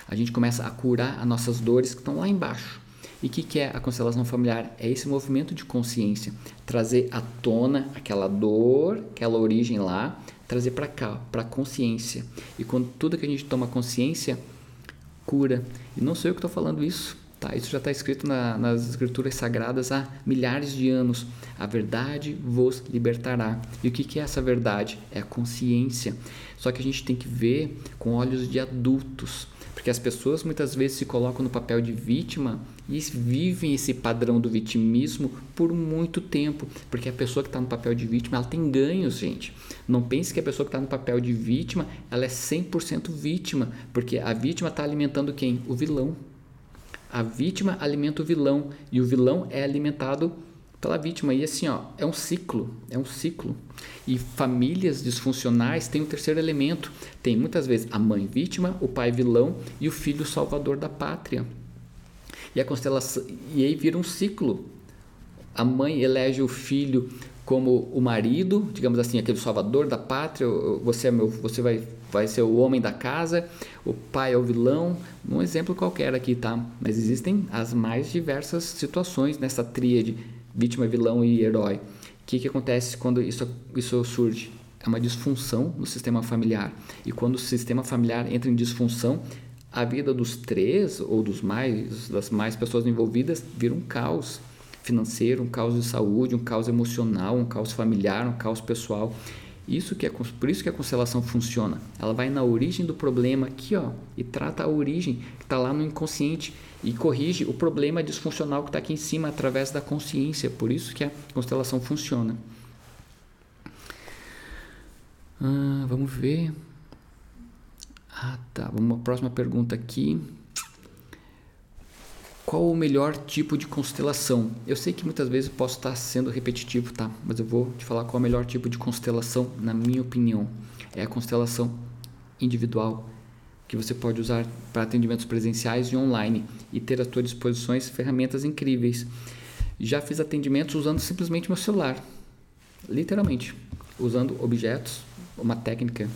Speaker 1: a gente começa a curar as nossas dores que estão lá embaixo. E o que, que é a constelação familiar? É esse movimento de consciência, trazer à tona aquela dor, aquela origem lá, trazer para cá, para consciência. E quando tudo que a gente toma consciência, cura. E não sou eu que estou falando isso. Tá? Isso já está escrito na, nas escrituras sagradas há milhares de anos. A verdade vos libertará. E o que, que é essa verdade? É a consciência. Só que a gente tem que ver com olhos de adultos. Porque as pessoas muitas vezes se colocam no papel de vítima e vivem esse padrão do vitimismo por muito tempo. Porque a pessoa que está no papel de vítima, ela tem ganhos, gente. Não pense que a pessoa que está no papel de vítima, ela é 100% vítima. Porque a vítima está alimentando quem? O vilão. A vítima alimenta o vilão e o vilão é alimentado pela vítima. E assim, ó, é um ciclo, é um ciclo. E famílias disfuncionais têm um terceiro elemento. Tem muitas vezes a mãe vítima, o pai vilão e o filho salvador da pátria. E a constelação e aí vira um ciclo. A mãe elege o filho como o marido, digamos assim, aquele salvador da pátria, você é meu, você vai vai ser o homem da casa, o pai é o vilão, um exemplo qualquer aqui, tá? Mas existem as mais diversas situações nessa tríade vítima, vilão e herói. O que, que acontece quando isso, isso surge? É uma disfunção no sistema familiar. E quando o sistema familiar entra em disfunção, a vida dos três ou dos mais das mais pessoas envolvidas vira um caos financeiro, um caos de saúde, um caos emocional, um caos familiar, um caos pessoal. Isso que é por isso que a constelação funciona. Ela vai na origem do problema aqui, ó, e trata a origem que está lá no inconsciente e corrige o problema disfuncional que está aqui em cima através da consciência. Por isso que a constelação funciona. Ah, vamos ver. Ah, tá. Vamos uma próxima pergunta aqui qual o melhor tipo de constelação? Eu sei que muitas vezes posso estar sendo repetitivo, tá? Mas eu vou te falar qual é o melhor tipo de constelação, na minha opinião. É a constelação individual, que você pode usar para atendimentos presenciais e online e ter à sua disposição ferramentas incríveis. Já fiz atendimentos usando simplesmente meu celular, literalmente, usando objetos, uma técnica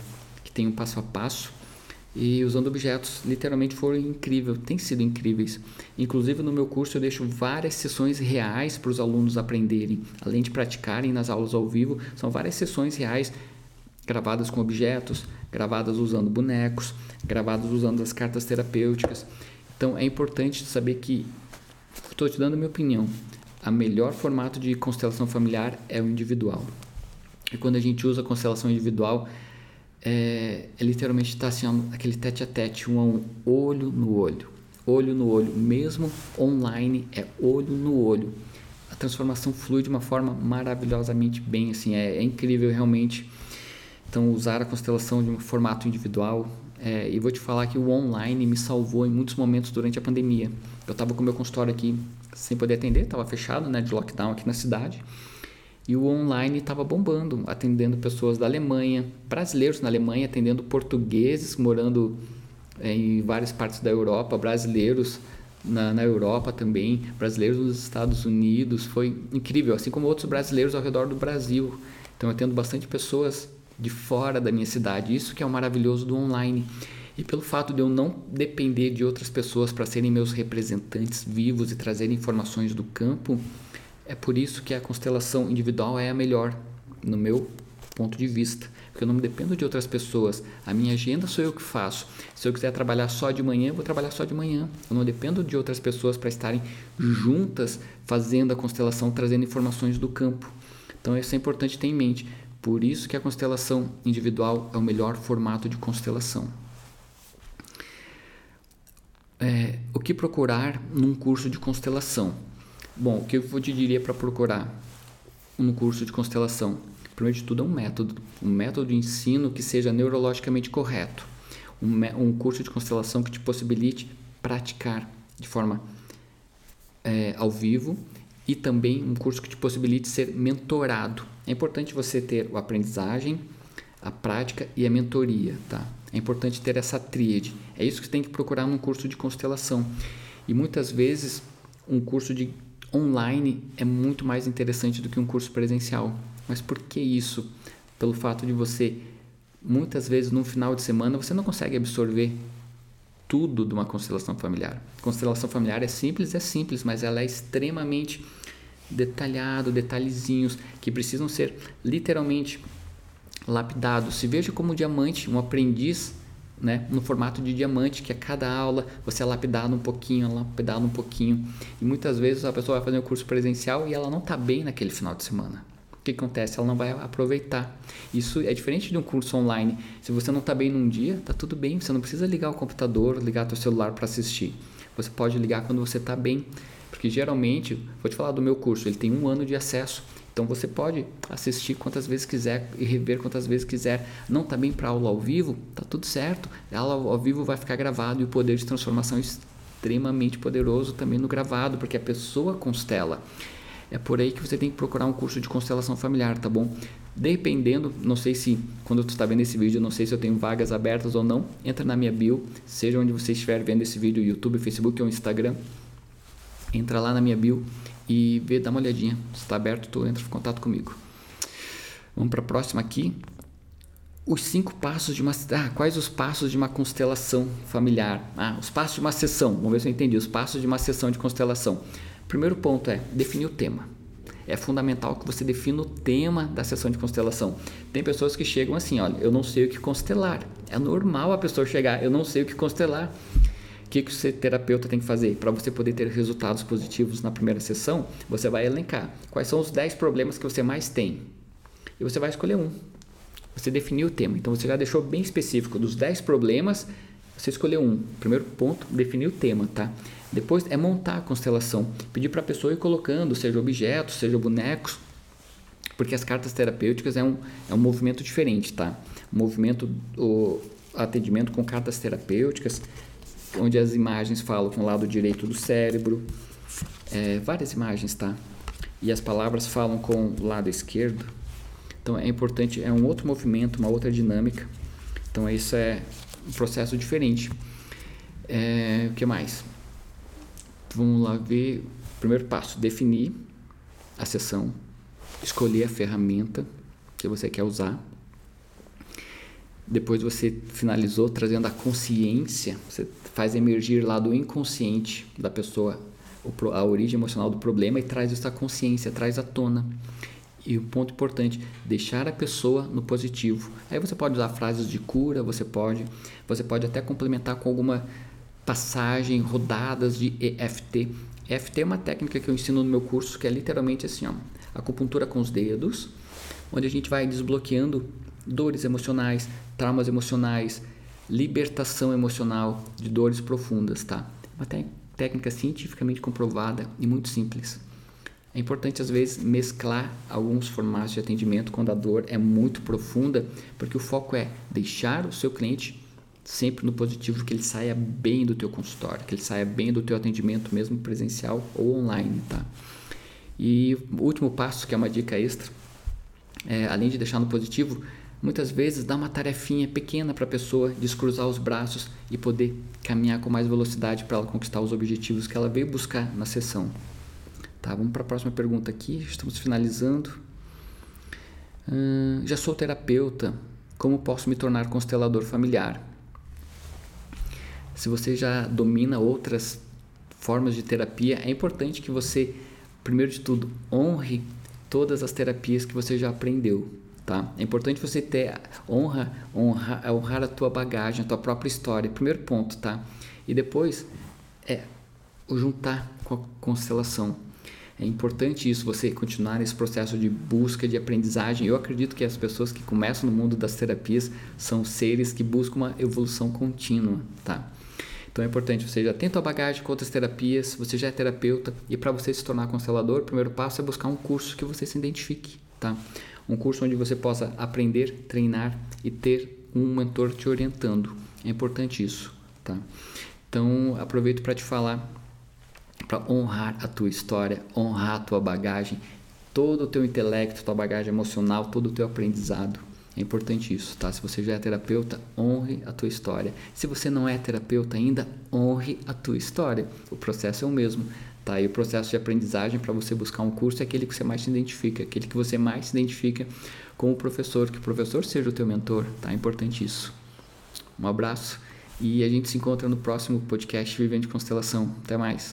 Speaker 1: que tem um passo a passo e usando objetos. Literalmente foram incríveis, têm sido incríveis. Inclusive no meu curso eu deixo várias sessões reais para os alunos aprenderem, além de praticarem nas aulas ao vivo, são várias sessões reais gravadas com objetos, gravadas usando bonecos, gravadas usando as cartas terapêuticas. Então é importante saber que estou te dando a minha opinião. A melhor formato de constelação familiar é o individual. E quando a gente usa constelação individual, é, é literalmente está assim, aquele tete a tete, um a um, olho no olho, olho no olho, mesmo online é olho no olho. A transformação flui de uma forma maravilhosamente bem, assim, é, é incrível realmente. Então, usar a constelação de um formato individual. É, e vou te falar que o online me salvou em muitos momentos durante a pandemia. Eu estava com o meu consultório aqui sem poder atender, estava fechado, né, de lockdown aqui na cidade. E o online estava bombando, atendendo pessoas da Alemanha, brasileiros na Alemanha, atendendo portugueses morando é, em várias partes da Europa, brasileiros na, na Europa também, brasileiros nos Estados Unidos. Foi incrível, assim como outros brasileiros ao redor do Brasil. Então eu tendo bastante pessoas de fora da minha cidade. Isso que é o maravilhoso do online. E pelo fato de eu não depender de outras pessoas para serem meus representantes vivos e trazerem informações do campo, é por isso que a constelação individual é a melhor, no meu ponto de vista. Porque eu não dependo de outras pessoas. A minha agenda sou eu que faço. Se eu quiser trabalhar só de manhã, eu vou trabalhar só de manhã. Eu não dependo de outras pessoas para estarem juntas fazendo a constelação, trazendo informações do campo. Então isso é importante ter em mente. Por isso que a constelação individual é o melhor formato de constelação. É, o que procurar num curso de constelação? Bom, o que eu te diria para procurar num curso de constelação? Primeiro de tudo é um método, um método de ensino que seja neurologicamente correto, um, um curso de constelação que te possibilite praticar de forma é, ao vivo e também um curso que te possibilite ser mentorado. É importante você ter a aprendizagem, a prática e a mentoria, tá? É importante ter essa tríade. É isso que você tem que procurar num curso de constelação. E muitas vezes um curso de online é muito mais interessante do que um curso presencial. Mas por que isso? Pelo fato de você muitas vezes no final de semana você não consegue absorver tudo de uma constelação familiar. Constelação familiar é simples, é simples, mas ela é extremamente detalhado, detalhezinhos que precisam ser literalmente lapidados. Se veja como diamante, um aprendiz, né, no formato de diamante, que a cada aula você é lapidado um pouquinho, lapidado um pouquinho. E muitas vezes a pessoa vai fazer um curso presencial e ela não está bem naquele final de semana que acontece? Ela não vai aproveitar. Isso é diferente de um curso online. Se você não está bem num dia, tá tudo bem. Você não precisa ligar o computador, ligar o celular para assistir. Você pode ligar quando você está bem. Porque geralmente, vou te falar do meu curso, ele tem um ano de acesso. Então você pode assistir quantas vezes quiser e rever quantas vezes quiser. Não está bem para aula ao vivo? Tá tudo certo. A aula ao vivo vai ficar gravado e o poder de transformação é extremamente poderoso também no gravado, porque a pessoa constela. É por aí que você tem que procurar um curso de constelação familiar, tá bom? Dependendo, não sei se quando tu está vendo esse vídeo, não sei se eu tenho vagas abertas ou não, entra na minha bio, seja onde você estiver vendo esse vídeo, YouTube, Facebook ou Instagram, entra lá na minha bio e vê, dá uma olhadinha. Se está aberto, tu entra em contato comigo. Vamos para a próxima aqui. Os cinco passos de uma. Ah, quais os passos de uma constelação familiar? Ah, os passos de uma sessão. Vamos ver se eu entendi. Os passos de uma sessão de constelação. Primeiro ponto é definir o tema. É fundamental que você defina o tema da sessão de constelação. Tem pessoas que chegam assim, olha, eu não sei o que constelar. É normal a pessoa chegar, eu não sei o que constelar. O que, que o terapeuta tem que fazer? Para você poder ter resultados positivos na primeira sessão, você vai elencar quais são os 10 problemas que você mais tem. E você vai escolher um. Você definiu o tema. Então você já deixou bem específico dos 10 problemas, você escolheu um. Primeiro ponto, definir o tema, tá? Depois é montar a constelação. Pedir para a pessoa ir colocando, seja objetos, seja bonecos, porque as cartas terapêuticas é um, é um movimento diferente, tá? O movimento, o atendimento com cartas terapêuticas, onde as imagens falam com o lado direito do cérebro, é, várias imagens, tá? E as palavras falam com o lado esquerdo. Então é importante, é um outro movimento, uma outra dinâmica. Então isso é um processo diferente. É, o que mais? Vamos lá ver. Primeiro passo: definir a sessão, escolher a ferramenta que você quer usar. Depois você finalizou trazendo a consciência, você faz emergir lá do inconsciente da pessoa a origem emocional do problema e traz essa consciência, traz à tona. E um ponto importante, deixar a pessoa no positivo. Aí você pode usar frases de cura, você pode, você pode até complementar com alguma passagem, rodadas de EFT. EFT é uma técnica que eu ensino no meu curso que é literalmente assim, ó, acupuntura com os dedos, onde a gente vai desbloqueando dores emocionais, traumas emocionais, libertação emocional de dores profundas, tá? Uma técnica cientificamente comprovada e muito simples. É importante às vezes mesclar alguns formatos de atendimento quando a dor é muito profunda, porque o foco é deixar o seu cliente sempre no positivo, que ele saia bem do teu consultório, que ele saia bem do teu atendimento, mesmo presencial ou online, tá? E o último passo, que é uma dica extra, é, além de deixar no positivo, muitas vezes dá uma tarefinha pequena para a pessoa descruzar os braços e poder caminhar com mais velocidade para ela conquistar os objetivos que ela veio buscar na sessão. Tá, vamos para a próxima pergunta aqui, estamos finalizando. Hum, já sou terapeuta, como posso me tornar constelador familiar? Se você já domina outras formas de terapia, é importante que você, primeiro de tudo, honre todas as terapias que você já aprendeu, tá? É importante você ter honra, honra, honrar a tua bagagem, a tua própria história, primeiro ponto, tá? E depois é juntar com a constelação. É importante isso, você continuar nesse processo de busca, de aprendizagem. Eu acredito que as pessoas que começam no mundo das terapias são seres que buscam uma evolução contínua, tá? Então é importante, você já tem tua bagagem com outras terapias, você já é terapeuta e para você se tornar constelador, o primeiro passo é buscar um curso que você se identifique, tá? Um curso onde você possa aprender, treinar e ter um mentor te orientando. É importante isso, tá? Então aproveito para te falar para honrar a tua história, honrar a tua bagagem, todo o teu intelecto, tua bagagem emocional, todo o teu aprendizado. É importante isso, tá? Se você já é terapeuta, honre a tua história. Se você não é terapeuta ainda, honre a tua história. O processo é o mesmo, tá? E o processo de aprendizagem para você buscar um curso é aquele que você mais se identifica, aquele que você mais se identifica com o professor, que o professor seja o teu mentor, tá? É importante isso. Um abraço e a gente se encontra no próximo podcast Vivendo de Constelação. Até mais.